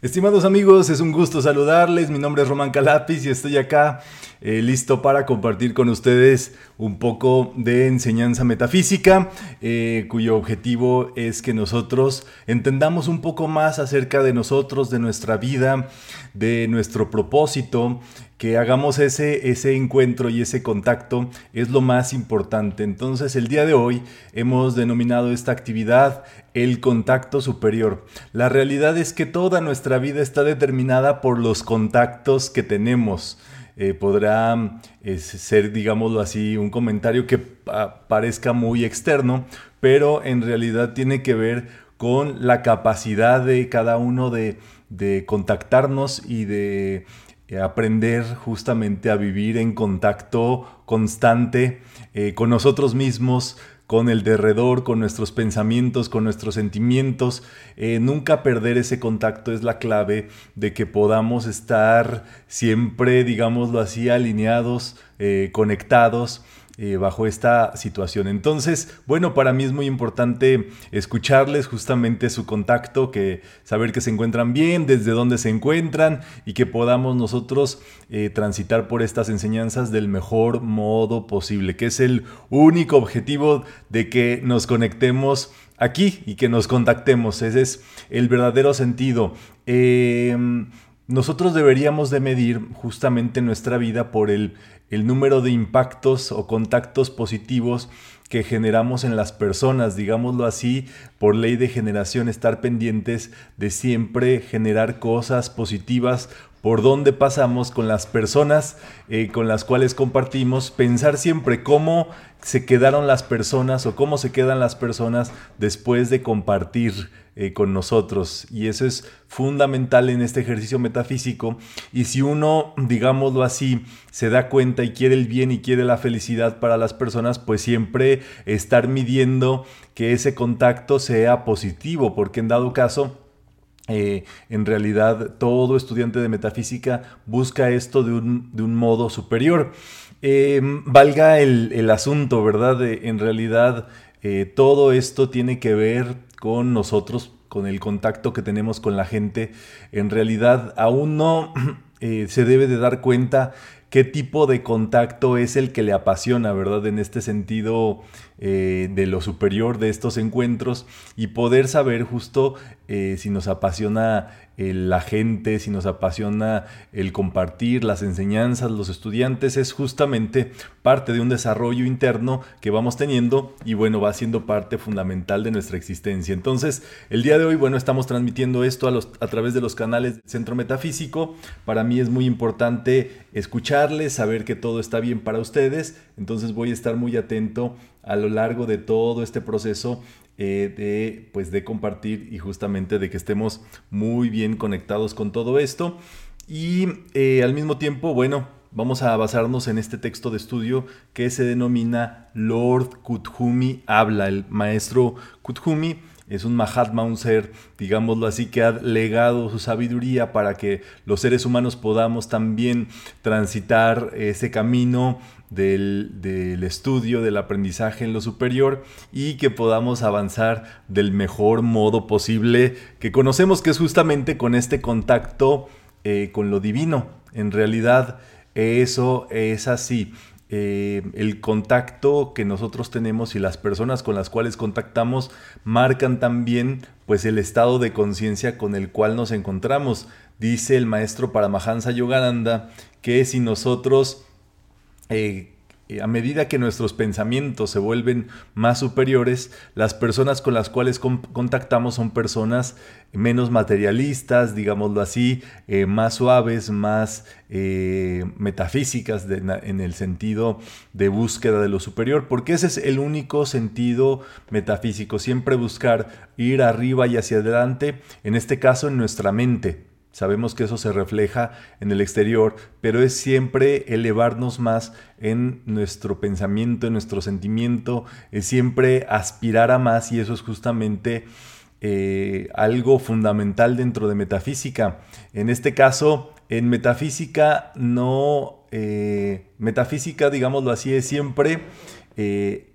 Estimados amigos, es un gusto saludarles. Mi nombre es Román Calapis y estoy acá eh, listo para compartir con ustedes un poco de enseñanza metafísica, eh, cuyo objetivo es que nosotros entendamos un poco más acerca de nosotros, de nuestra vida, de nuestro propósito, que hagamos ese, ese encuentro y ese contacto es lo más importante. Entonces el día de hoy hemos denominado esta actividad el contacto superior. La realidad es que toda nuestra vida está determinada por los contactos que tenemos. Eh, podrá eh, ser, digámoslo así, un comentario que parezca muy externo, pero en realidad tiene que ver con la capacidad de cada uno de, contactarnos y de eh, aprender justamente a vivir en contacto constante con nosotros mismos, con el derredor, con nuestros pensamientos, con nuestros sentimientos. Eh, nunca perder ese contacto es la clave de que podamos estar siempre, digámoslo así, alineados, conectados eh, bajo esta situación. Entonces, bueno, para mí es muy importante escucharles justamente su contacto, que saber que se encuentran bien, desde dónde se encuentran y que podamos nosotros eh, transitar por estas enseñanzas del mejor modo posible, que es el único objetivo de que nos conectemos aquí y que nos contactemos. Ese es el verdadero sentido. Em, nosotros deberíamos de medir justamente nuestra vida por el, el número de impactos o contactos positivos que generamos en las personas, digámoslo así, por ley de generación, estar pendientes de siempre generar cosas positivas por donde pasamos con las personas eh, con las cuales compartimos, pensar siempre cómo se quedaron las personas o cómo se quedan las personas después de compartir eh, con nosotros. Y eso es fundamental en este ejercicio metafísico. Y si uno, digámoslo así, se da cuenta y quiere el bien y quiere la felicidad para las personas, pues siempre estar midiendo que ese contacto sea positivo, porque en dado caso, eh, en realidad todo estudiante de metafísica busca esto de un, modo superior. Eh, valga el, asunto, ¿verdad? en realidad eh, todo esto tiene que ver con nosotros, con el contacto que tenemos con la gente. En realidad aún no se debe de dar cuenta qué tipo de contacto es el que le apasiona, ¿verdad? En este sentido eh, de lo superior de estos encuentros y poder saber justo eh, si nos apasiona la gente, si nos apasiona el compartir las enseñanzas, los estudiantes, es justamente parte de un desarrollo interno que vamos teniendo y bueno, va siendo parte fundamental de nuestra existencia. Entonces, el día de hoy, bueno, estamos transmitiendo esto a, los, a través de los canales del Centro Metafísico. Para mí es muy importante saber que todo está bien para ustedes. Entonces voy a estar muy atento a lo largo de todo este proceso eh, de, pues, de compartir y justamente de que estemos muy bien conectados con todo esto. Y eh, al mismo tiempo, bueno, vamos a basarnos en este texto de estudio que se denomina Lord Kuthumi habla. El maestro Kuthumi es un Mahatma, un ser, digámoslo así, que ha legado su sabiduría para que los seres humanos podamos también transitar ese camino del, estudio, del aprendizaje en lo superior y que podamos avanzar del mejor modo posible que conocemos que es justamente con este contacto eh, con lo divino. En realidad eso es así. Eh, el contacto que nosotros tenemos y las personas con las cuales contactamos marcan también pues el estado de conciencia con el cual nos encontramos. Dice el maestro Paramahansa Yogananda que si nosotros eh, a medida que nuestros pensamientos se vuelven más superiores, las personas con las cuales contactamos son personas menos materialistas, digámoslo así, eh, más suaves, más eh, metafísicas en el sentido de búsqueda de lo superior, porque ese es el único sentido metafísico, siempre buscar ir arriba y hacia adelante, en este caso en nuestra mente. Sabemos que eso se refleja en el exterior, pero es siempre elevarnos más en nuestro pensamiento, en nuestro sentimiento, es siempre aspirar a más y eso es justamente eh, algo fundamental dentro de metafísica. En este caso, en metafísica no, eh, metafísica, digámoslo así, es siempre eh,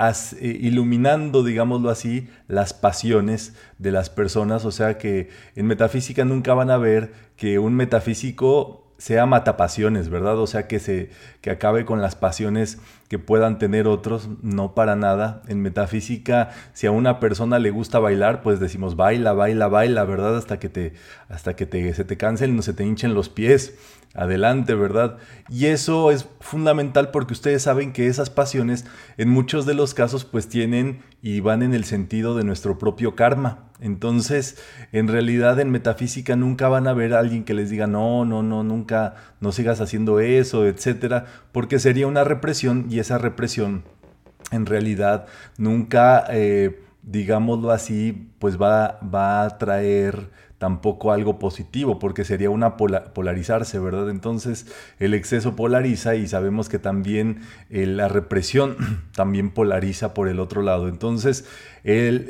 eh, iluminando, digámoslo así, las pasiones de las personas. O sea que en metafísica nunca van a ver que un metafísico sea matapasiones, ¿verdad? O sea, que, se, que acabe con las pasiones que puedan tener otros, no para nada. En metafísica, si a una persona le gusta bailar, pues decimos baila, baila, baila, ¿verdad? Hasta que, te, hasta que te, se te cansen, no se te hinchen los pies adelante, ¿verdad? Y eso es fundamental porque ustedes saben que esas pasiones en muchos de los casos pues tienen y van en el sentido de nuestro propio karma. Entonces, en realidad en metafísica nunca van a ver a alguien que les diga, no, no, no, nunca, no sigas haciendo eso, etcétera, porque sería una represión y esa represión en realidad nunca, eh, digámoslo así, pues va, va a traer tampoco algo positivo, porque sería una polarizarse, ¿verdad? Entonces el exceso polariza y sabemos que también eh, la represión también polariza por el otro lado. Entonces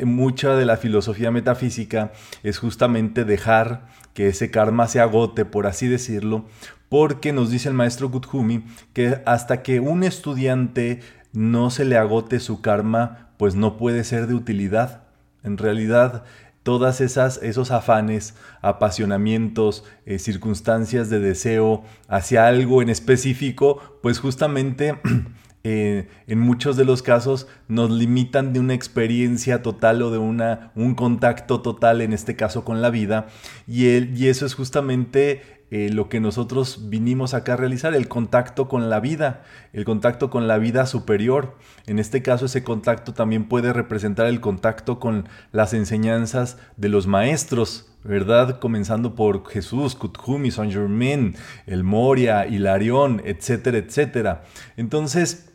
mucha de la filosofía metafísica es justamente dejar que ese karma se agote, por así decirlo, porque nos dice el maestro Guthumi que hasta que un estudiante no se le agote su karma, pues no puede ser de utilidad. En realidad, todas esas esos afanes, apasionamientos, eh, circunstancias de deseo hacia algo en específico, pues justamente eh, en muchos de los casos nos limitan de una experiencia total o de una, un contacto total, en este caso con la vida, y, y eso es justamente eh, lo que nosotros vinimos acá a realizar, el contacto con la vida, el contacto con la vida superior. En este caso ese contacto también puede representar el contacto con las enseñanzas de los maestros, ¿verdad? Comenzando por Jesús, Kuthumi, Saint Germain, el Moria, Hilarión, etcétera, etcétera. Entonces,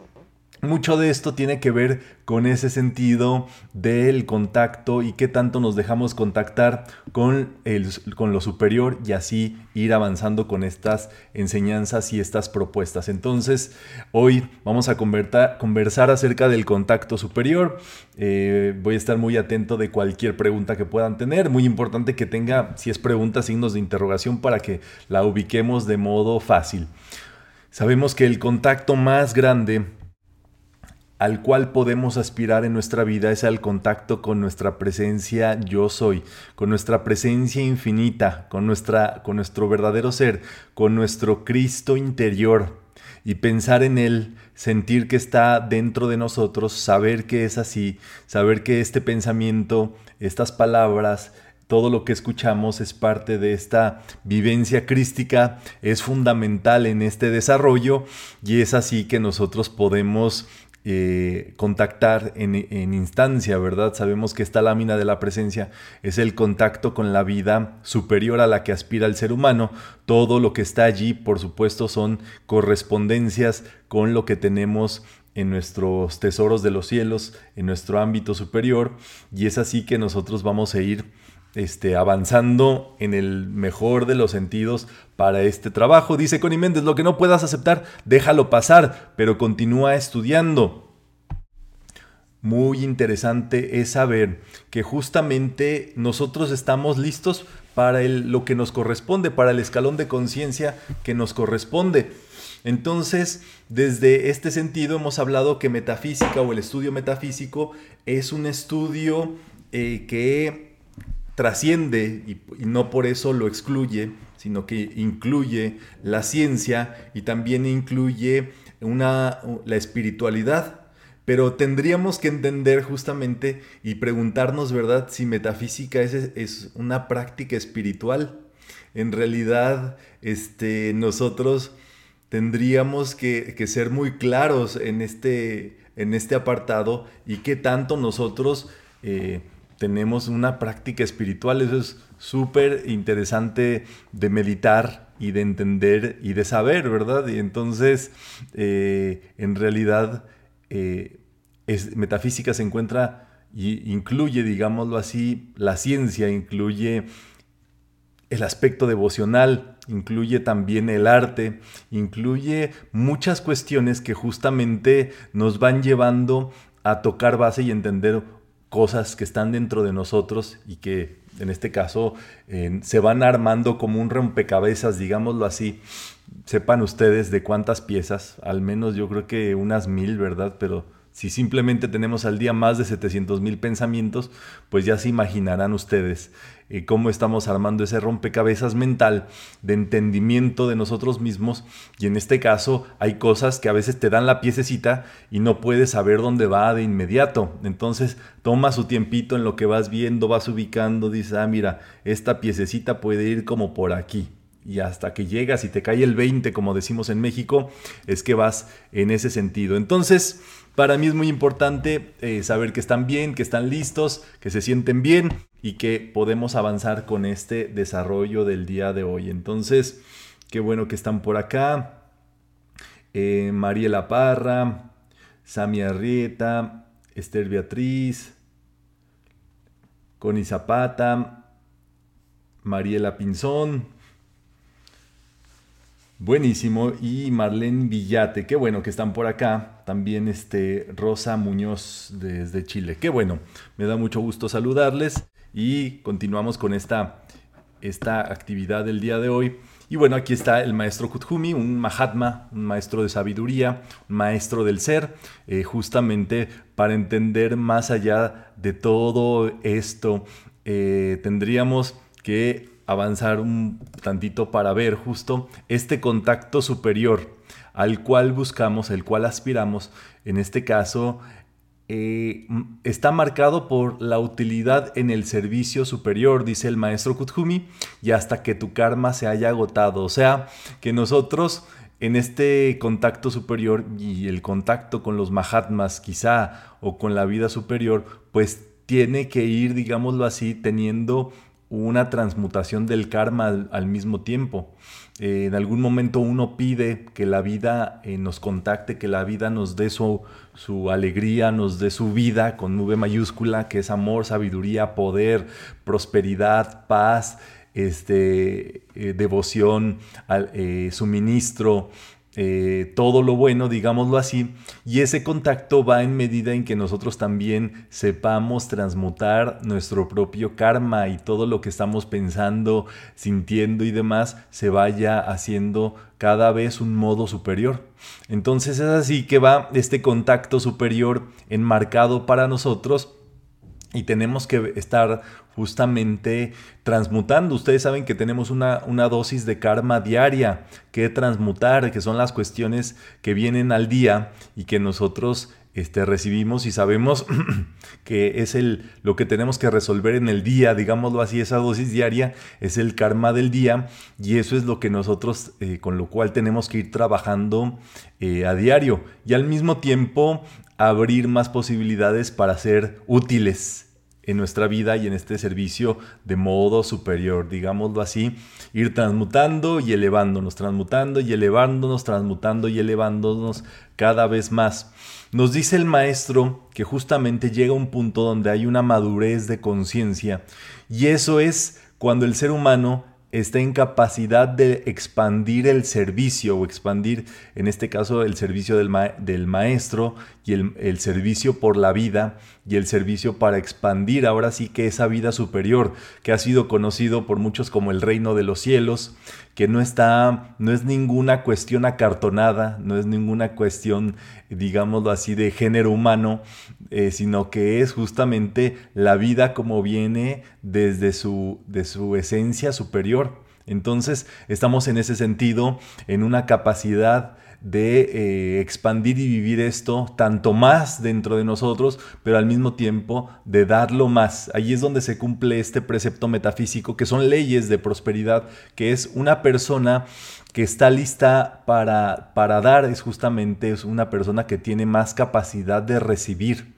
mucho de esto tiene que ver con ese sentido del contacto y qué tanto nos dejamos contactar con, el, con lo superior y así ir avanzando con estas enseñanzas y estas propuestas. Entonces, hoy vamos a conversar acerca del contacto superior. Eh, voy a estar muy atento de cualquier pregunta que puedan tener. Muy importante que tenga, si es pregunta, signos de interrogación para que la ubiquemos de modo fácil. Sabemos que el contacto más grande al cual podemos aspirar en nuestra vida es al contacto con nuestra presencia yo soy, con nuestra presencia infinita, con, nuestra, con nuestro verdadero ser, con nuestro Cristo interior. Y pensar en Él, sentir que está dentro de nosotros, saber que es así, saber que este pensamiento, estas palabras, todo lo que escuchamos es parte de esta vivencia crística, es fundamental en este desarrollo y es así que nosotros podemos eh, contactar en, instancia, ¿verdad? Sabemos que esta lámina de la presencia es el contacto con la vida superior a la que aspira el ser humano. Todo lo que está allí, por supuesto, son correspondencias con lo que tenemos en nuestros tesoros de los cielos, en nuestro ámbito superior, y es así que nosotros vamos a ir este, avanzando en el mejor de los sentidos para este trabajo. Dice Connie Méndez, lo que no puedas aceptar, déjalo pasar, pero continúa estudiando. Muy interesante es saber que justamente nosotros estamos listos para lo que nos corresponde, para el escalón de conciencia que nos corresponde. Entonces, desde este sentido hemos hablado que metafísica o el estudio metafísico es un estudio eh, que trasciende y, no por eso lo excluye, sino que incluye la ciencia y también incluye una, la espiritualidad. Pero tendríamos que entender justamente y preguntarnos, ¿verdad?, si metafísica es, es una práctica espiritual. En realidad, este, nosotros tendríamos que, ser muy claros en este, en este apartado y qué tanto nosotros eh, tenemos una práctica espiritual. Eso es súper interesante de meditar y de entender y de saber, ¿verdad? Y entonces, eh, en realidad, eh, metafísica se encuentra y incluye, digámoslo así, la ciencia, incluye el aspecto devocional, incluye también el arte, incluye muchas cuestiones que justamente nos van llevando a tocar base y entender cosas que están dentro de nosotros y que en este caso se van armando como un rompecabezas, digámoslo así. Sepan ustedes de cuántas piezas, al menos yo creo que unas mil, ¿verdad? Pero Si simplemente tenemos al día más de 700 mil pensamientos, pues ya se imaginarán ustedes eh, cómo estamos armando ese rompecabezas mental de entendimiento de nosotros mismos. Y en este caso hay cosas que a veces te dan la piececita y no puedes saber dónde va de inmediato. Entonces toma su tiempito en lo que vas viendo, vas ubicando, dices, ah, mira, esta piececita puede ir como por aquí y hasta que llegas y te cae el 20, como decimos en México, es que vas en ese sentido. Entonces, para mí es muy importante eh, saber que están bien, que están listos, que se sienten bien y que podemos avanzar con este desarrollo del día de hoy. Entonces, qué bueno que están por acá. Eh, Mariela Parra, Sami Arrieta, Esther Beatriz, Connie Zapata, Mariela Pinzón, Buenísimo. Y Marlene Villate, qué bueno que están por acá. También este Rosa Muñoz desde Chile. Qué bueno. Me da mucho gusto saludarles. Y continuamos con esta, esta actividad del día de hoy. Y bueno, aquí está el maestro Kuthumi, un Mahatma, un maestro de sabiduría, un maestro del ser, eh, justamente para entender más allá de todo esto, eh, tendríamos que avanzar un tantito para ver justo este contacto superior al cual buscamos, el cual aspiramos, en este caso, eh, está marcado por la utilidad en el servicio superior, dice el maestro Kuthumi, y hasta que tu karma se haya agotado. O sea, que nosotros en este contacto superior y el contacto con los Mahatmas quizá o con la vida superior, pues tiene que ir, digámoslo así, teniendo una transmutación del karma al, mismo tiempo. Eh, en algún momento uno pide que la vida eh, nos contacte, que la vida nos dé su, alegría, nos dé su vida con nube mayúscula, que es amor, sabiduría, poder, prosperidad, paz, este, eh, devoción, suministro, eh, todo lo bueno, digámoslo así, y ese contacto va en medida en que nosotros también sepamos transmutar nuestro propio karma y todo lo que estamos pensando, sintiendo y demás se vaya haciendo cada vez un modo superior. Entonces es así que va este contacto superior enmarcado para nosotros y tenemos que estar justamente transmutando. Ustedes saben que tenemos una, una, dosis de karma diaria que transmutar, que son las cuestiones que vienen al día y que nosotros este, recibimos y sabemos que es el, lo que tenemos que resolver en el día, digámoslo así, esa dosis diaria es el karma del día y eso es lo que nosotros, eh, con lo cual tenemos que ir trabajando eh, a diario y al mismo tiempo abrir más posibilidades para ser útiles en nuestra vida y en este servicio de modo superior, digámoslo así, ir transmutando y elevándonos, transmutando y elevándonos, transmutando y elevándonos cada vez más. Nos dice el maestro que justamente llega un punto donde hay una madurez de conciencia y eso es cuando el ser humano está en capacidad de expandir el servicio o expandir, en este caso, el servicio del, maestro y el, servicio por la vida y el servicio para expandir ahora sí que esa vida superior que ha sido conocido por muchos como el reino de los cielos, que no está, no es ninguna cuestión acartonada, no es ninguna cuestión, digámoslo así, de género humano, eh, sino que es justamente la vida como viene desde su, de su esencia superior. Entonces estamos en ese sentido en una capacidad de eh, expandir y vivir esto tanto más dentro de nosotros, pero al mismo tiempo de darlo más. Ahí es donde se cumple este precepto metafísico, que son leyes de prosperidad, que es una persona que está lista para, para dar, es justamente es una persona que tiene más capacidad de recibir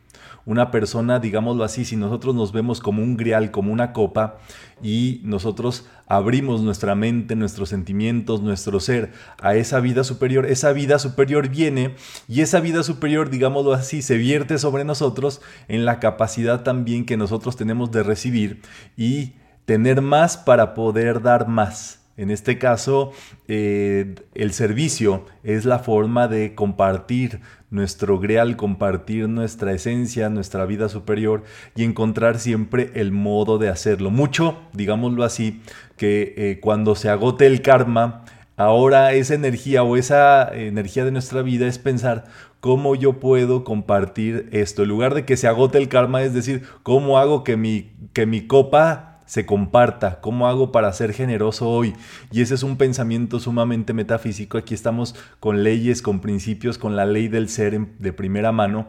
una persona, digámoslo así, si nosotros nos vemos como un grial, como una copa, y nosotros abrimos nuestra mente, nuestros sentimientos, nuestro ser a esa vida superior, esa vida superior viene y esa vida superior, digámoslo así, se vierte sobre nosotros en la capacidad también que nosotros tenemos de recibir y tener más para poder dar más. En este caso, eh, el servicio es la forma de compartir nuestro greal, compartir nuestra esencia, nuestra vida superior y encontrar siempre el modo de hacerlo. Mucho, digámoslo así, que eh, cuando se agote el karma, ahora esa energía o esa energía de nuestra vida es pensar cómo yo puedo compartir esto. En lugar de que se agote el karma, es decir, cómo hago que mi, que mi copa se comparta, cómo hago para ser generoso hoy. Y ese es un pensamiento sumamente metafísico. Aquí estamos con leyes, con principios, con la ley del ser de primera mano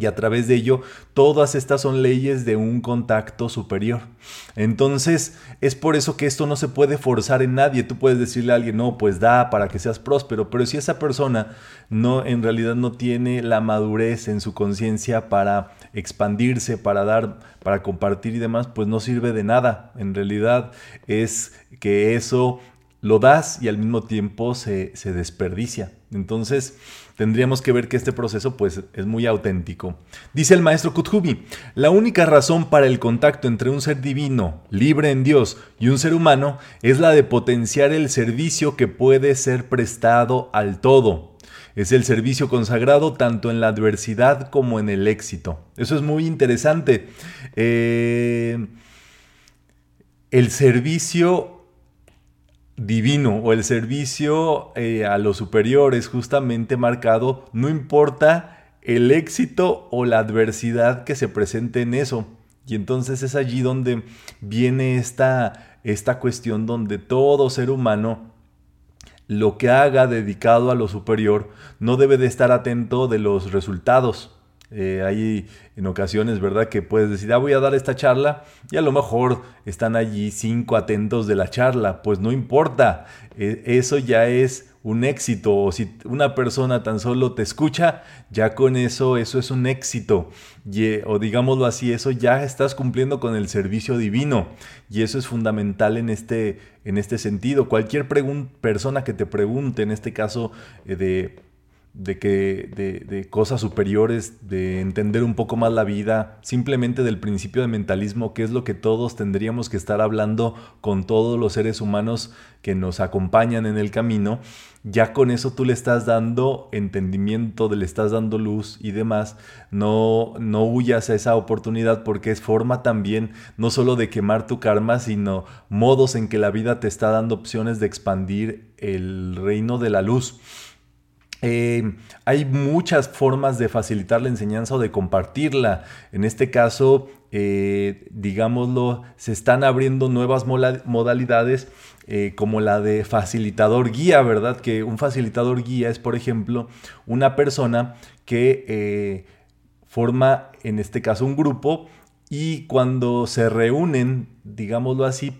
y a través de ello todas estas son leyes de un contacto superior. Entonces es por eso que esto no se puede forzar en nadie. Tú puedes decirle a alguien, no, pues da para que seas próspero, pero si esa persona no en realidad no tiene la madurez en su conciencia para expandirse, para dar, para compartir y demás, pues no sirve de nada. En realidad es que eso lo das y al mismo tiempo se, se desperdicia. Entonces, tendríamos que ver que este proceso pues es muy auténtico. Dice el maestro Kuthubi, la única razón para el contacto entre un ser divino, libre en Dios, y un ser humano es la de potenciar el servicio que puede ser prestado al todo. Es el servicio consagrado tanto en la adversidad como en el éxito. Eso es muy interesante. Eh, el servicio divino o el servicio eh, a los superiores justamente marcado, no importa el éxito o la adversidad que se presente en eso. Y entonces es allí donde viene esta, esta cuestión donde todo ser humano lo que haga dedicado a lo superior no debe de estar atento de los resultados, eh, hay en ocasiones, ¿verdad? Que puedes decir, ah, voy a dar esta charla y a lo mejor están allí cinco atentos de la charla. Pues no importa, e, eso ya es un éxito. O si una persona tan solo te escucha, ya con eso, eso es un éxito. Y, o digámoslo así, eso ya estás cumpliendo con el servicio divino. Y eso es fundamental en este, en este sentido. Cualquier persona que te pregunte, en este caso eh, de de, que, de, cosas superiores, de entender un poco más la vida, simplemente del principio de mentalismo, que es lo que todos tendríamos que estar hablando con todos los seres humanos que nos acompañan en el camino, ya con eso tú le estás dando entendimiento, le estás dando luz y demás, no, no huyas a esa oportunidad porque es forma también no solo de quemar tu karma, sino modos en que la vida te está dando opciones de expandir el reino de la luz. Eh, hay muchas formas de facilitar la enseñanza o de compartirla. En este caso, eh, digámoslo, se están abriendo nuevas modalidades eh, como la de facilitador guía, ¿verdad? Que un facilitador guía es, por ejemplo, una persona que forma, en este caso, un grupo y cuando se reúnen, digámoslo así,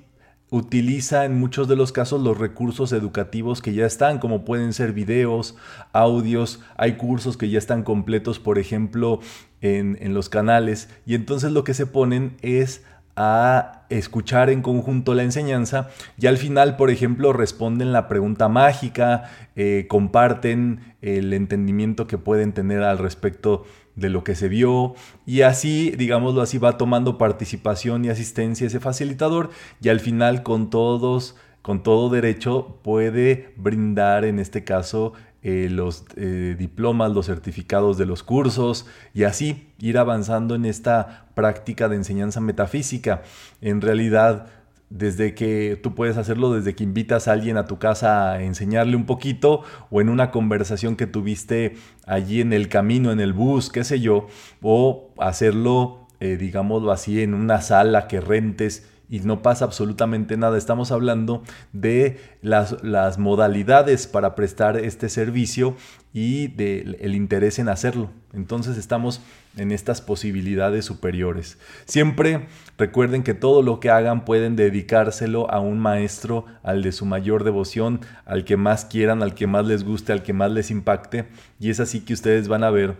utiliza en muchos de los casos los recursos educativos que ya están, como pueden ser videos, audios, hay cursos que ya están completos, por ejemplo, en, en los canales, y entonces lo que se ponen es a escuchar en conjunto la enseñanza y al final, por ejemplo, responden la pregunta mágica, eh, comparten el entendimiento que pueden tener al respecto de lo que se vio y así, digámoslo así, va tomando participación y asistencia ese facilitador y al final con todos, con todo derecho puede brindar en este caso eh, los eh, diplomas, los certificados de los cursos y así ir avanzando en esta práctica de enseñanza metafísica. En realidad, desde que tú puedes hacerlo desde que invitas a alguien a tu casa a enseñarle un poquito o en una conversación que tuviste allí en el camino, en el bus, qué sé yo, o hacerlo, eh, digámoslo así, en una sala que rentes y no pasa absolutamente nada. Estamos hablando de las, las modalidades para prestar este servicio y del el interés en hacerlo. Entonces estamos en estas posibilidades superiores. Siempre recuerden que todo lo que hagan pueden dedicárselo a un maestro, al de su mayor devoción, al que más quieran, al que más les guste, al que más les impacte. Y es así que ustedes van a ver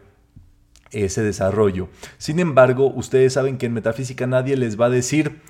ese desarrollo. Sin embargo, ustedes saben que en metafísica nadie les va a decir,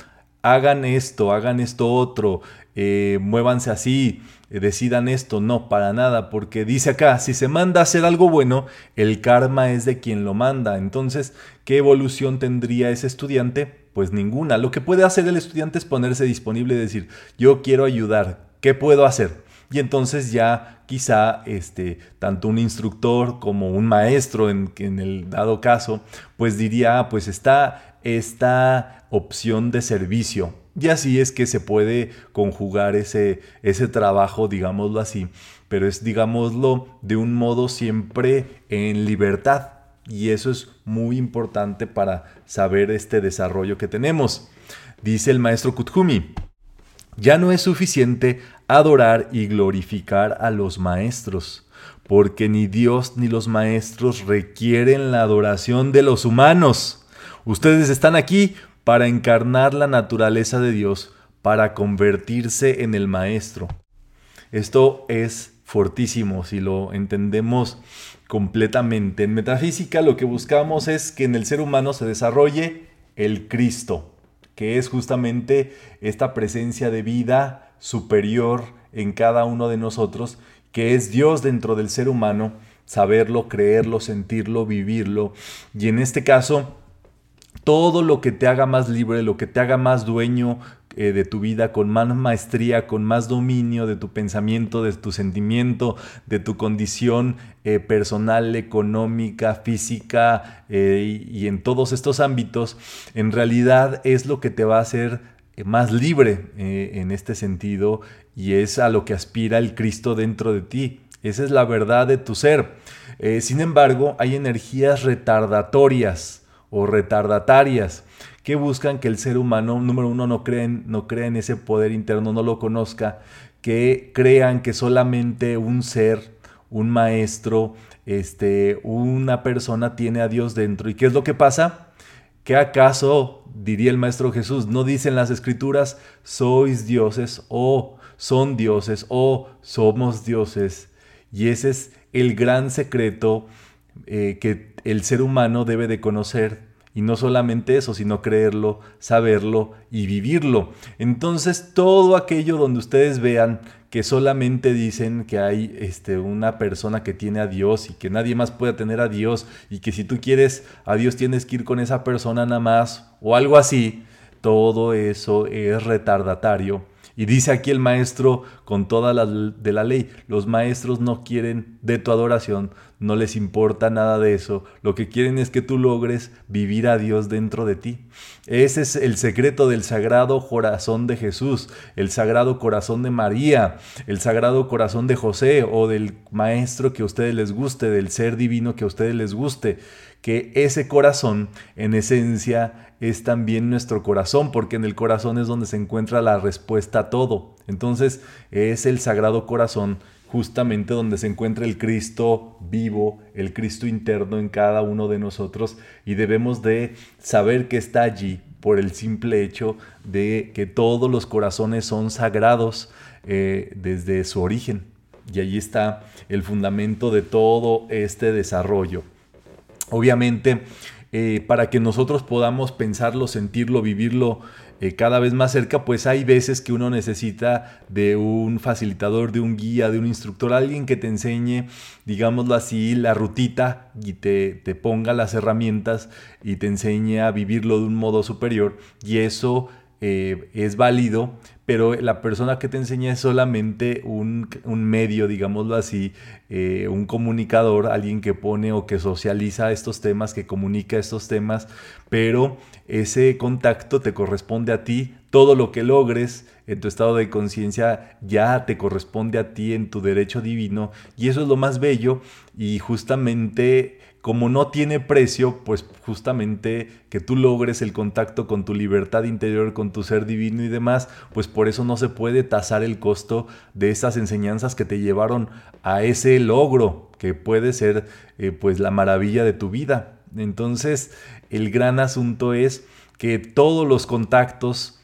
hagan esto, hagan esto otro, eh, muévanse así, eh, decidan esto. No, para nada, porque dice acá, si se manda a hacer algo bueno, el karma es de quien lo manda. Entonces, ¿qué evolución tendría ese estudiante? Pues ninguna. Lo que puede hacer el estudiante es ponerse disponible y decir, yo quiero ayudar, ¿qué puedo hacer? Y entonces ya quizá este, tanto un instructor como un maestro en, en el dado caso, pues diría, ah, pues está esta opción de servicio. Y así es que se puede conjugar ese, ese trabajo, digámoslo así, pero es, digámoslo, de un modo siempre en libertad. Y eso es muy importante para saber este desarrollo que tenemos. Dice el maestro Kuthumi, ya no es suficiente adorar y glorificar a los maestros, porque ni Dios ni los maestros requieren la adoración de los humanos. Ustedes están aquí para encarnar la naturaleza de Dios, para convertirse en el Maestro. Esto es fortísimo si lo entendemos completamente. En metafísica lo que buscamos es que en el ser humano se desarrolle el Cristo, que es justamente esta presencia de vida superior en cada uno de nosotros, que es Dios dentro del ser humano, saberlo, creerlo, sentirlo, vivirlo. Y en este caso, todo lo que te haga más libre, lo que te haga más dueño eh, de tu vida, con más maestría, con más dominio de tu pensamiento, de tu sentimiento, de tu condición eh, personal, económica, física eh, y, y en todos estos ámbitos, en realidad es lo que te va a hacer más libre en este sentido y es a lo que aspira el Cristo dentro de ti. Esa es la verdad de tu ser. sin embargo, hay energías retardatorias o retardatarias que buscan que el ser humano, número uno, no creen, no crea en ese poder interno, no lo conozca, que crean que solamente un ser, un maestro, este, una persona tiene a Dios dentro. ¿Y qué es lo que pasa? ¿Qué acaso, diría el Maestro Jesús, no dicen las escrituras, sois dioses o son dioses o somos dioses? Y ese es el gran secreto eh, que el ser humano debe de conocer. Y no solamente eso, sino creerlo, saberlo y vivirlo. Entonces, todo aquello donde ustedes vean que solamente dicen que hay este, una persona que tiene a Dios y que nadie más puede tener a Dios y que si tú quieres a Dios tienes que ir con esa persona nada más o algo así, todo eso es retardatario y dice aquí el maestro con toda la de la ley, los maestros no quieren de tu adoración, no les importa nada de eso, lo que quieren es que tú logres vivir a Dios dentro de ti. Ese es el secreto del sagrado corazón de Jesús, el sagrado corazón de María, el sagrado corazón de José o del maestro que a ustedes les guste, del ser divino que a ustedes les guste que ese corazón en esencia es también nuestro corazón, porque en el corazón es donde se encuentra la respuesta a todo. Entonces es el sagrado corazón justamente donde se encuentra el Cristo vivo, el Cristo interno en cada uno de nosotros y debemos de saber que está allí por el simple hecho de que todos los corazones son sagrados eh, desde su origen. Y allí está el fundamento de todo este desarrollo. Obviamente, eh, para que nosotros podamos pensarlo, sentirlo, vivirlo eh, cada vez más cerca, pues hay veces que uno necesita de un facilitador, de un guía, de un instructor, alguien que te enseñe, digámoslo así, la rutita y te, te ponga las herramientas y te enseñe a vivirlo de un modo superior. Y eso eh, es válido, pero la persona que te enseña es solamente un, medio, digámoslo así, eh, un comunicador, alguien que pone o que socializa estos temas, que comunica estos temas, pero ese contacto te corresponde a ti, todo lo que logres en tu estado de conciencia ya te corresponde a ti en tu derecho divino, y eso es lo más bello, y justamente como no tiene precio, pues justamente que tú logres el contacto con tu libertad interior, con tu ser divino y demás, pues por eso no se puede tasar el costo de esas enseñanzas que te llevaron a ese logro, que puede ser eh, pues la maravilla de tu vida. Entonces, el gran asunto es que todos los contactos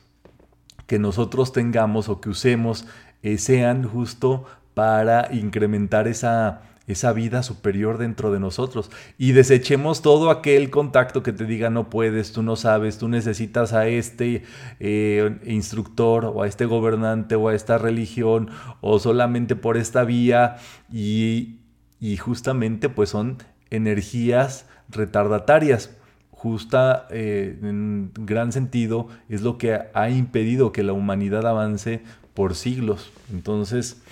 que nosotros tengamos o que usemos eh, sean justo para incrementar esa esa vida superior dentro de nosotros y desechemos todo aquel contacto que te diga no puedes, tú no sabes, tú necesitas a este eh, instructor o a este gobernante o a esta religión o solamente por esta vía y, y justamente pues son energías retardatarias. Justa, eh, en gran sentido, es lo que ha impedido que la humanidad avance por siglos. Entonces,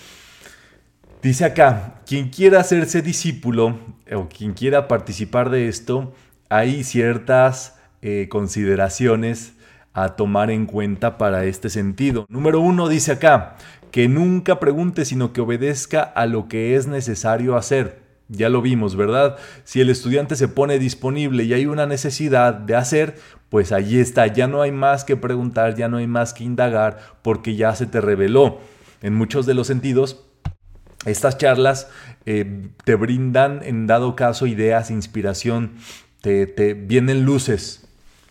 Dice acá, quien quiera hacerse discípulo o quien quiera participar de esto, hay ciertas eh, consideraciones a tomar en cuenta para este sentido. Número uno dice acá, que nunca pregunte, sino que obedezca a lo que es necesario hacer. Ya lo vimos, ¿verdad? Si el estudiante se pone disponible y hay una necesidad de hacer, pues allí está, ya no hay más que preguntar, ya no hay más que indagar, porque ya se te reveló. En muchos de los sentidos, estas charlas eh, te brindan, en dado caso, ideas, inspiración, te, vienen luces,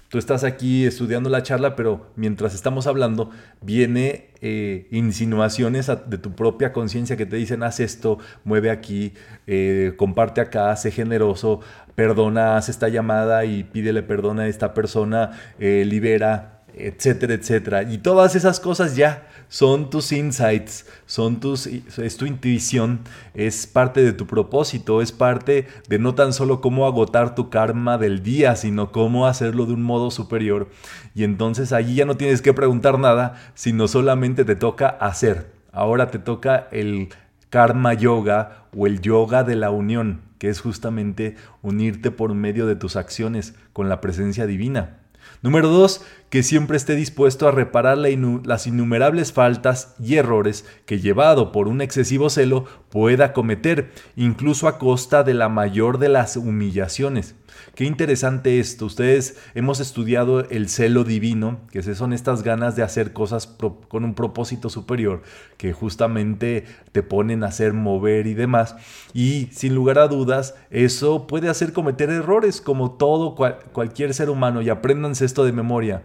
tú estás aquí estudiando la charla, pero mientras estamos hablando, viene eh, insinuaciones de tu propia conciencia que te dicen, haz esto, mueve aquí, eh, comparte acá, sé generoso, perdona, haz esta llamada y pídele perdón a esta persona, libera, etcétera, etcétera. Y todas esas cosas ya son tus insights, son tus, es tu intuición, es parte de tu propósito, es parte de no tan solo cómo agotar tu karma del día, sino cómo hacerlo de un modo superior. Y entonces allí ya no tienes que preguntar nada, sino solamente te toca hacer. Ahora te toca el karma yoga o el yoga de la unión, que es justamente unirte por medio de tus acciones con la presencia divina. Número dos, que siempre esté dispuesto a reparar las innumerables faltas y errores que llevado por un excesivo celo pueda cometer, incluso a costa de la mayor de las humillaciones. Qué interesante esto. Ustedes hemos estudiado el celo divino, que son estas ganas de hacer cosas con un propósito superior, que justamente te ponen a hacer, mover y demás. Y sin lugar a dudas, eso puede hacer cometer errores como todo cualquier ser humano. Y apréndanse esto de memoria.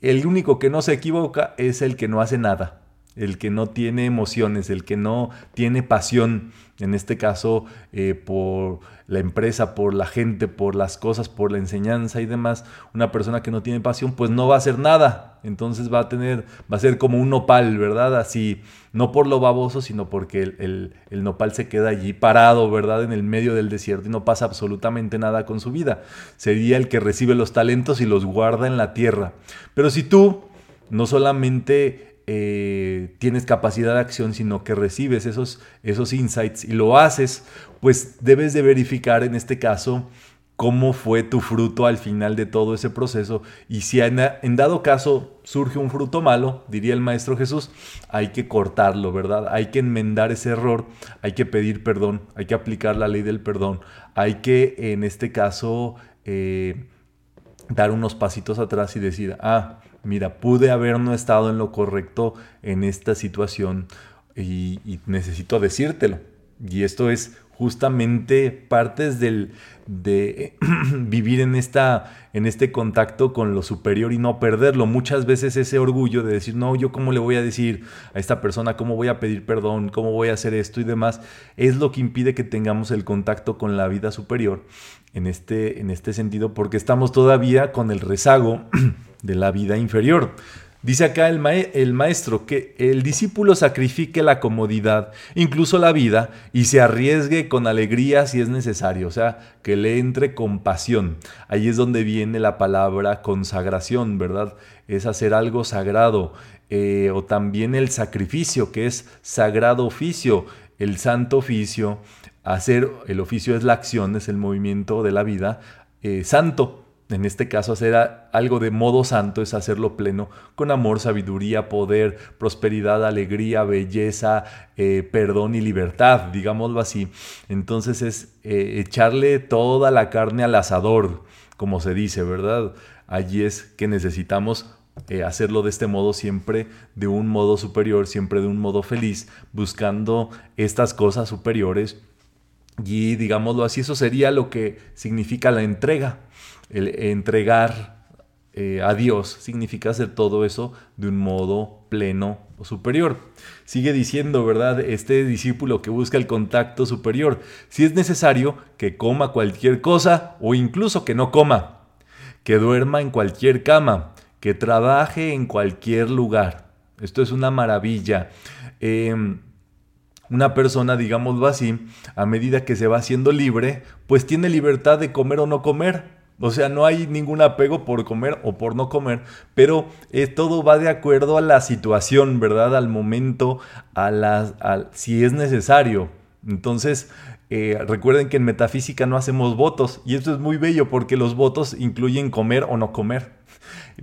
El único que no se equivoca es el que no hace nada el que no tiene emociones, el que no tiene pasión, en este caso eh, por la empresa, por la gente, por las cosas, por la enseñanza y demás, una persona que no tiene pasión, pues no va a hacer nada. Entonces va a tener, va a ser como un nopal, ¿verdad? Así, no por lo baboso, sino porque el, el nopal se queda allí parado, ¿verdad? En el medio del desierto y no pasa absolutamente nada con su vida. Sería el que recibe los talentos y los guarda en la tierra. Pero si tú no solamente eh, tienes capacidad de acción, sino que recibes esos, esos insights y lo haces, pues debes de verificar en este caso cómo fue tu fruto al final de todo ese proceso y si en, dado caso surge un fruto malo, diría el Maestro Jesús, hay que cortarlo, ¿verdad? Hay que enmendar ese error, hay que pedir perdón, hay que aplicar la ley del perdón, hay que en este caso eh, dar unos pasitos atrás y decir, ah, mira, pude haber no estado en lo correcto en esta situación y, necesito decírtelo. Y esto es justamente partes del, de vivir en, esta, en este contacto con lo superior y no perderlo. Muchas veces ese orgullo de decir, no, yo cómo le voy a decir a esta persona, cómo voy a pedir perdón, cómo voy a hacer esto y demás, es lo que impide que tengamos el contacto con la vida superior en este, en este sentido, porque estamos todavía con el rezago de la vida inferior. Dice acá el, maestro que el discípulo sacrifique la comodidad, incluso la vida, y se arriesgue con alegría si es necesario, o sea, que le entre compasión. Ahí es donde viene la palabra consagración, ¿verdad? Es hacer algo sagrado. Eh, o también el sacrificio, que es sagrado oficio, el santo oficio. Hacer el oficio es la acción, es el movimiento de la vida eh, santo en este caso hacer algo de modo santo es hacerlo pleno con amor, sabiduría, poder, prosperidad, alegría, belleza, eh, perdón y libertad, digámoslo así. Entonces es eh, echarle toda la carne al asador, como se dice, ¿verdad? Allí es que necesitamos eh, hacerlo de este modo siempre de un modo superior, siempre de un modo feliz, buscando estas cosas superiores. Y digámoslo así, eso sería lo que significa la entrega el entregar eh, a Dios significa hacer todo eso de un modo pleno o superior. Sigue diciendo, ¿verdad? Este discípulo que busca el contacto superior. Si es necesario, que coma cualquier cosa o incluso que no coma, que duerma en cualquier cama, que trabaje en cualquier lugar. Esto es una maravilla. Em, una persona, digámoslo así, a medida que se va haciendo libre, pues tiene libertad de comer o no comer o sea, no hay ningún apego por comer o por no comer, pero eh, todo va de acuerdo a la situación, ¿verdad? Al momento, a la, si es necesario. Entonces, eh, recuerden que en metafísica no hacemos votos y esto es muy bello porque los votos incluyen comer o no comer.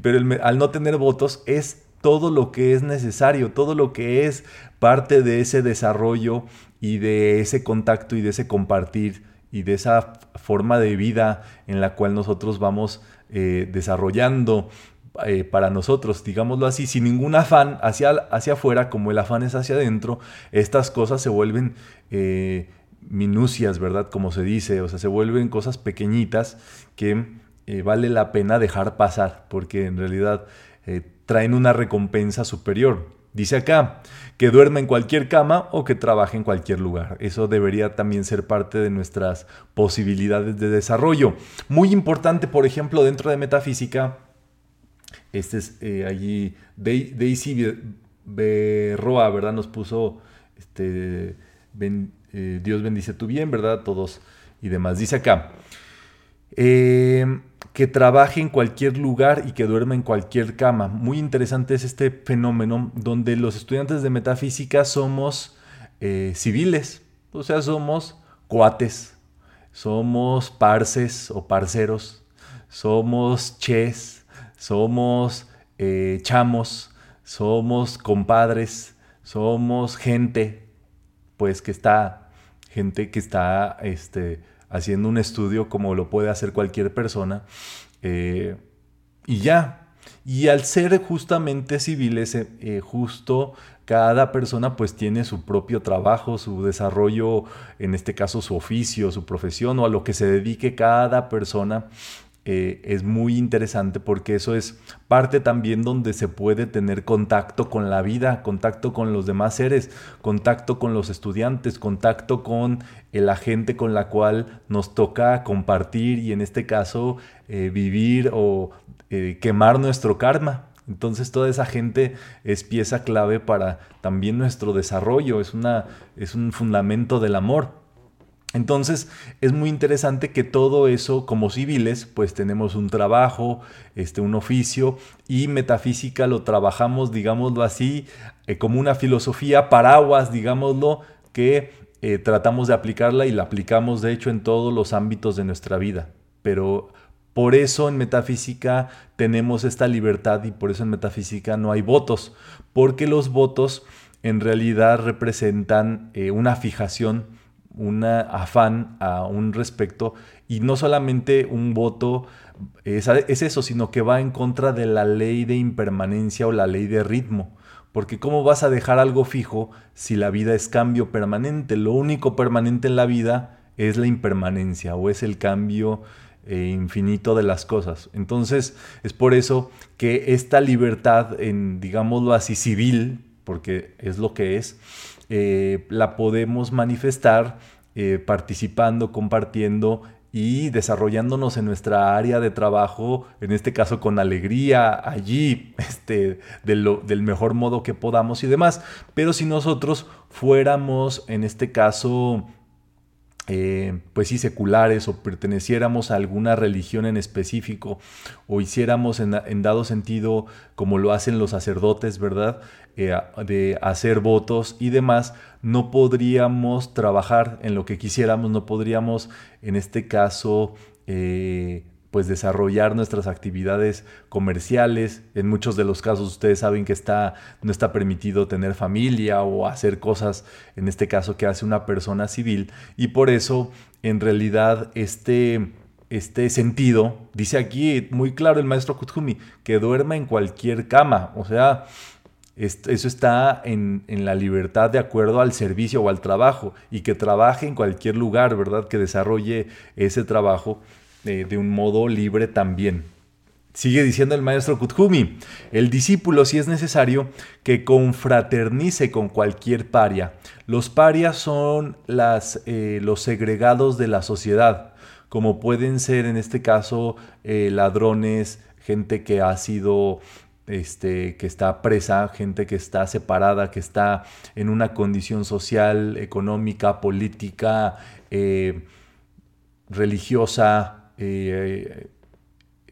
pero al no tener votos es todo lo que es necesario, todo lo que es parte de ese desarrollo y de ese contacto y de ese compartir y de esa forma de vida en la cual nosotros vamos eh, desarrollando eh, para nosotros, digámoslo así, sin ningún afán hacia, hacia afuera, como el afán es hacia adentro, estas cosas se vuelven eh, minucias, ¿verdad? Como se dice, o sea, se vuelven cosas pequeñitas que vale la pena dejar pasar, porque en realidad traen una recompensa superior. Dice acá, que duerma en cualquier cama o que trabaje en cualquier lugar. Eso debería también ser parte de nuestras posibilidades de desarrollo. Muy importante, por ejemplo, dentro de metafísica, este es eh, allí, Daisy Berroa, ¿verdad? Nos puso, este, eh, Dios bendice tu bien, ¿verdad? Todos y demás. Dice acá, eh, que trabaje en cualquier lugar y que duerma en cualquier cama. Muy interesante es este fenómeno donde los estudiantes de metafísica somos eh, civiles, o sea, somos cuates, somos parces o parceros, somos ches, somos eh, chamos, somos compadres, somos gente, pues que está, gente que está, este, haciendo un estudio como lo puede hacer cualquier persona. Eh, y ya. Y al ser justamente civiles, eh, eh, justo cada persona pues tiene su propio trabajo, su desarrollo, en este caso su oficio, su profesión o a lo que se dedique cada persona eh, es muy interesante porque eso es parte también donde se puede tener contacto con la vida, contacto con los demás seres, contacto con los estudiantes, contacto con la gente con la cual nos toca compartir y en este caso eh, vivir o eh, quemar nuestro karma. Entonces toda esa gente es pieza clave para también nuestro desarrollo, es, una, es un fundamento del amor. Entonces es muy interesante que todo eso como civiles pues tenemos un trabajo, este, un oficio y metafísica lo trabajamos digámoslo así eh, como una filosofía paraguas digámoslo que eh, tratamos de aplicarla y la aplicamos de hecho en todos los ámbitos de nuestra vida. Pero por eso en metafísica tenemos esta libertad y por eso en metafísica no hay votos, porque los votos en realidad representan eh, una fijación un afán a un respecto y no solamente un voto es, eso, sino que va en contra de la ley de impermanencia o la ley de ritmo. Porque ¿cómo vas a dejar algo fijo si la vida es cambio permanente? Lo único permanente en la vida es la impermanencia o es el cambio eh, infinito de las cosas. Entonces es por eso que esta libertad, en, digámoslo así, civil, porque es lo que es, eh, la podemos manifestar eh, participando, compartiendo y desarrollándonos en nuestra área de trabajo, en este caso con alegría, allí, este, del mejor modo que podamos y demás. Pero si nosotros fuéramos, en este caso, eh, pues sí, seculares o perteneciéramos a alguna religión en específico o hiciéramos en, dado sentido como lo hacen los sacerdotes, ¿verdad? Eh, de hacer votos y demás, no podríamos trabajar en lo que quisiéramos, no podríamos en este caso eh, pues desarrollar nuestras actividades comerciales. En muchos de los casos ustedes saben que no está permitido tener familia o hacer cosas, en este caso que hace una persona civil. Y por eso, en realidad, este, este sentido, dice aquí muy claro el maestro Kuthumi, que duerma en cualquier cama. O sea, eso está en, en, la libertad de acuerdo al servicio o al trabajo y que trabaje en cualquier lugar, ¿verdad? Que desarrolle ese trabajo de un modo libre también. Sigue diciendo el maestro Kuthumi, el discípulo, si es necesario, que confraternice con cualquier paria. Los parias son las, eh, los segregados de la sociedad, como pueden ser en este caso eh, ladrones, gente que ha sido, este, que está presa, gente que está separada, que está en una condición social, económica, política, eh, religiosa, eh,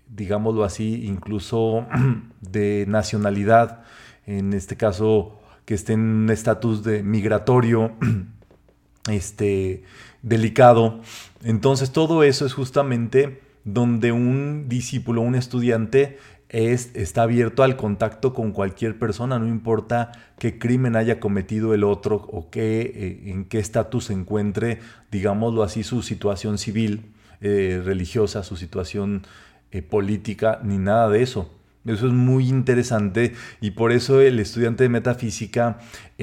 digámoslo así, incluso de nacionalidad, en este caso que esté en un estatus de migratorio, este, delicado. Entonces todo eso es justamente donde un discípulo, un estudiante, es, está abierto al contacto con cualquier persona, no importa qué crimen haya cometido el otro o qué, eh, en qué estatus se encuentre, digámoslo así, su situación civil, eh, religiosa, su situación eh, política, ni nada de eso. Eso es muy interesante y por eso el estudiante de metafísica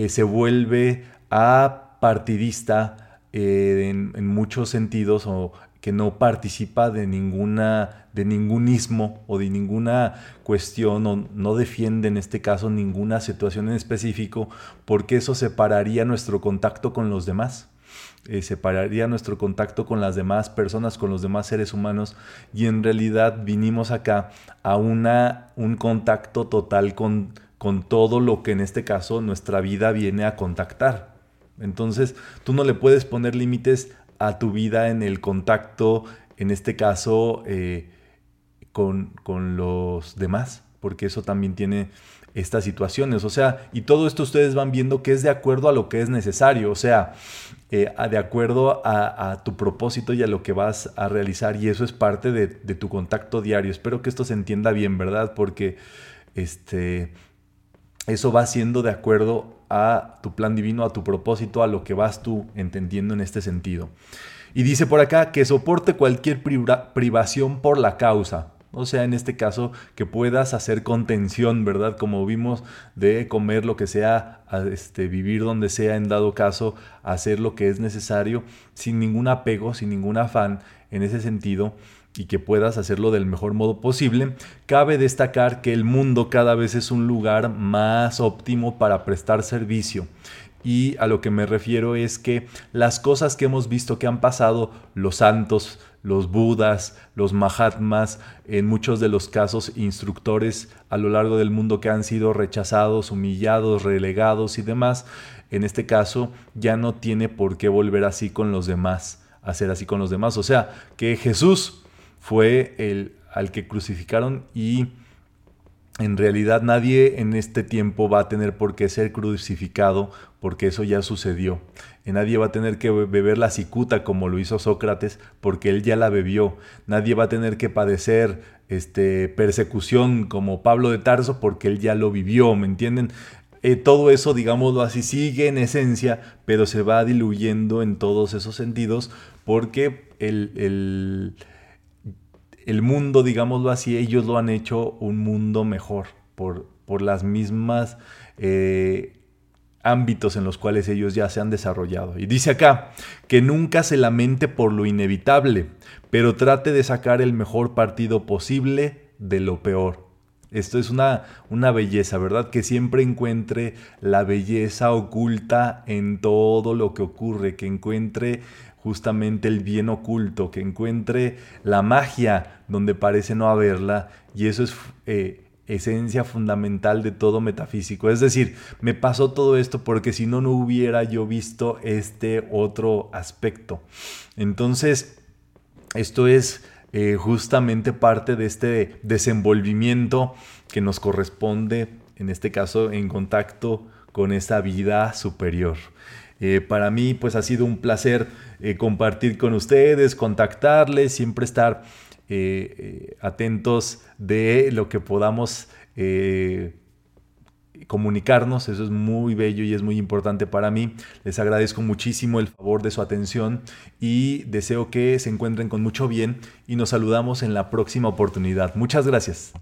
se vuelve a partidista en, muchos sentidos o que no participa de ninguna de ningún ismo o de ninguna cuestión o no defiende en este caso ninguna situación en específico porque eso separaría nuestro contacto con los demás. Eh, separaría nuestro contacto con las demás personas, con los demás seres humanos y en realidad vinimos acá a una, un contacto total con, con todo lo que en este caso nuestra vida viene a contactar. Entonces tú no le puedes poner límites a tu vida en el contacto, en este caso, eh, con, los demás, porque eso también tiene estas situaciones. O sea, y todo esto ustedes van viendo que es de acuerdo a lo que es necesario, o sea, eh, de acuerdo a, tu propósito y a lo que vas a realizar, y eso es parte de, tu contacto diario. Espero que esto se entienda bien, ¿verdad? Porque este, eso va siendo de acuerdo a tu plan divino, a tu propósito, a lo que vas tú entendiendo en este sentido. Y dice por acá que soporte cualquier privación por la causa. O sea, en este caso, que puedas hacer contención, ¿verdad? Como vimos, de comer lo que sea, este, vivir donde sea, en dado caso, hacer lo que es necesario, sin ningún apego, sin ningún afán en ese sentido y que puedas hacerlo del mejor modo posible, cabe destacar que el mundo cada vez es un lugar más óptimo para prestar servicio. Y a lo que me refiero es que las cosas que hemos visto que han pasado los santos, los budas, los mahatmas, en muchos de los casos instructores a lo largo del mundo que han sido rechazados, humillados, relegados y demás, en este caso ya no tiene por qué volver así con los demás, hacer así con los demás. O sea, que Jesús fue el al que crucificaron y en realidad nadie en este tiempo va a tener por qué ser crucificado porque eso ya sucedió. nadie va a tener que beber la cicuta como lo hizo Sócrates porque él ya la bebió. Nadie va a tener que padecer este, persecución como Pablo de Tarso porque él ya lo vivió, ¿me entienden? Eh, todo eso, digámoslo así, sigue en esencia, pero se va diluyendo en todos esos sentidos porque el el mundo, digámoslo así, ellos lo han hecho un mundo mejor por, por las mismas eh, ámbitos en los cuales ellos ya se han desarrollado. Y dice acá, que nunca se lamente por lo inevitable, pero trate de sacar el mejor partido posible de lo peor. Esto es una, una, belleza, ¿verdad? Que siempre encuentre la belleza oculta en todo lo que ocurre, que encuentre justamente el bien oculto, que encuentre la magia donde parece no haberla, y eso es eh, esencia fundamental de todo metafísico. Es decir, me pasó todo esto porque si no, no hubiera yo visto este otro aspecto. Entonces, esto es eh, justamente parte de este desenvolvimiento que nos corresponde, en este caso, en contacto con esa vida superior. Eh, para mí pues ha sido un placer eh, compartir con ustedes, contactarles, siempre estar eh, atentos de lo que podamos comunicarnos, eso es muy bello y es muy importante para mí. Les agradezco muchísimo el favor de su atención y deseo que se encuentren con mucho bien y nos saludamos en la próxima oportunidad. Muchas gracias.